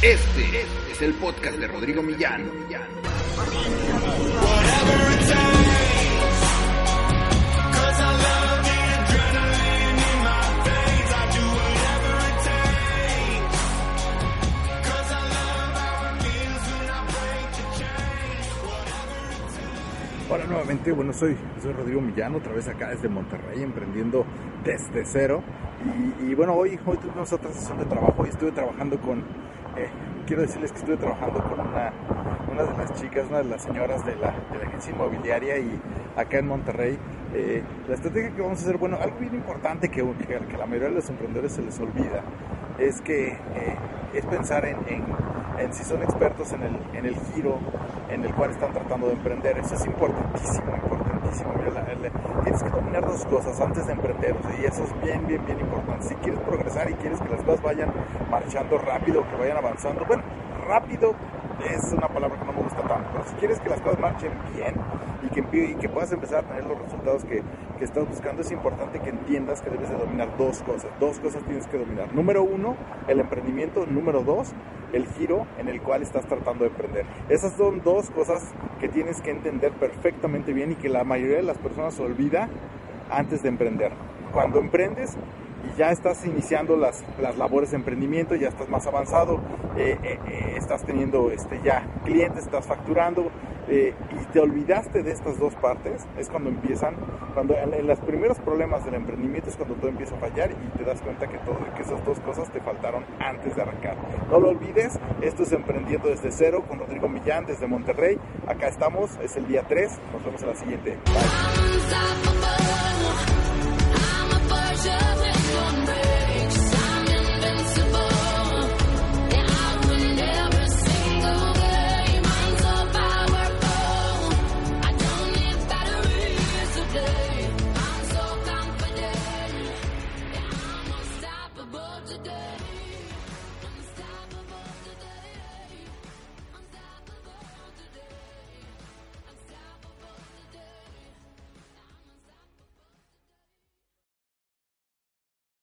Este es el podcast de Rodrigo Millán. Hola nuevamente, bueno soy, soy Rodrigo Millán, otra vez acá desde Monterrey, emprendiendo desde cero. Y, y bueno, hoy, hoy tuvimos otra sesión de trabajo y estuve trabajando con, eh, quiero decirles que estuve trabajando con una, de las chicas, una de las señoras de la, agencia inmobiliaria y acá en Monterrey. Eh, la estrategia que vamos a hacer, bueno, algo bien importante que, la mayoría de los emprendedores se les olvida, es que eh, es pensar en, si son expertos en el, en el giro en el cual están tratando de emprender. Eso es importantísimo, importantísimo. Tienes que dominar dos cosas antes de emprender, y eso es bien, bien, bien importante. Si quieres progresar y quieres que las cosas vayan marchando rápido, que vayan avanzando, bueno, rápido es una palabra que no me si quieres que las cosas marchen bien y que, puedas empezar a tener los resultados que, que, estás buscando, es importante que entiendas que debes de dominar dos cosas. Dos cosas tienes que dominar. Número uno, el emprendimiento. Número dos, el giro en el cual estás tratando de emprender. Esas son dos cosas que tienes que entender perfectamente bien y que la mayoría de las personas olvida antes de emprender. Cuando emprendes, y ya estás iniciando las, las, labores de emprendimiento, ya estás más avanzado, eh, eh, eh, estás teniendo este, ya clientes, estás facturando eh, y te olvidaste de estas dos partes, es cuando empiezan, cuando en, los primeros problemas del emprendimiento es cuando todo empieza a fallar y te das cuenta que, todo, que esas dos cosas te faltaron antes de arrancar. No lo olvides, esto es Emprendiendo desde cero con Rodrigo Millán desde Monterrey, acá estamos, es el día 3, nos vemos en la siguiente.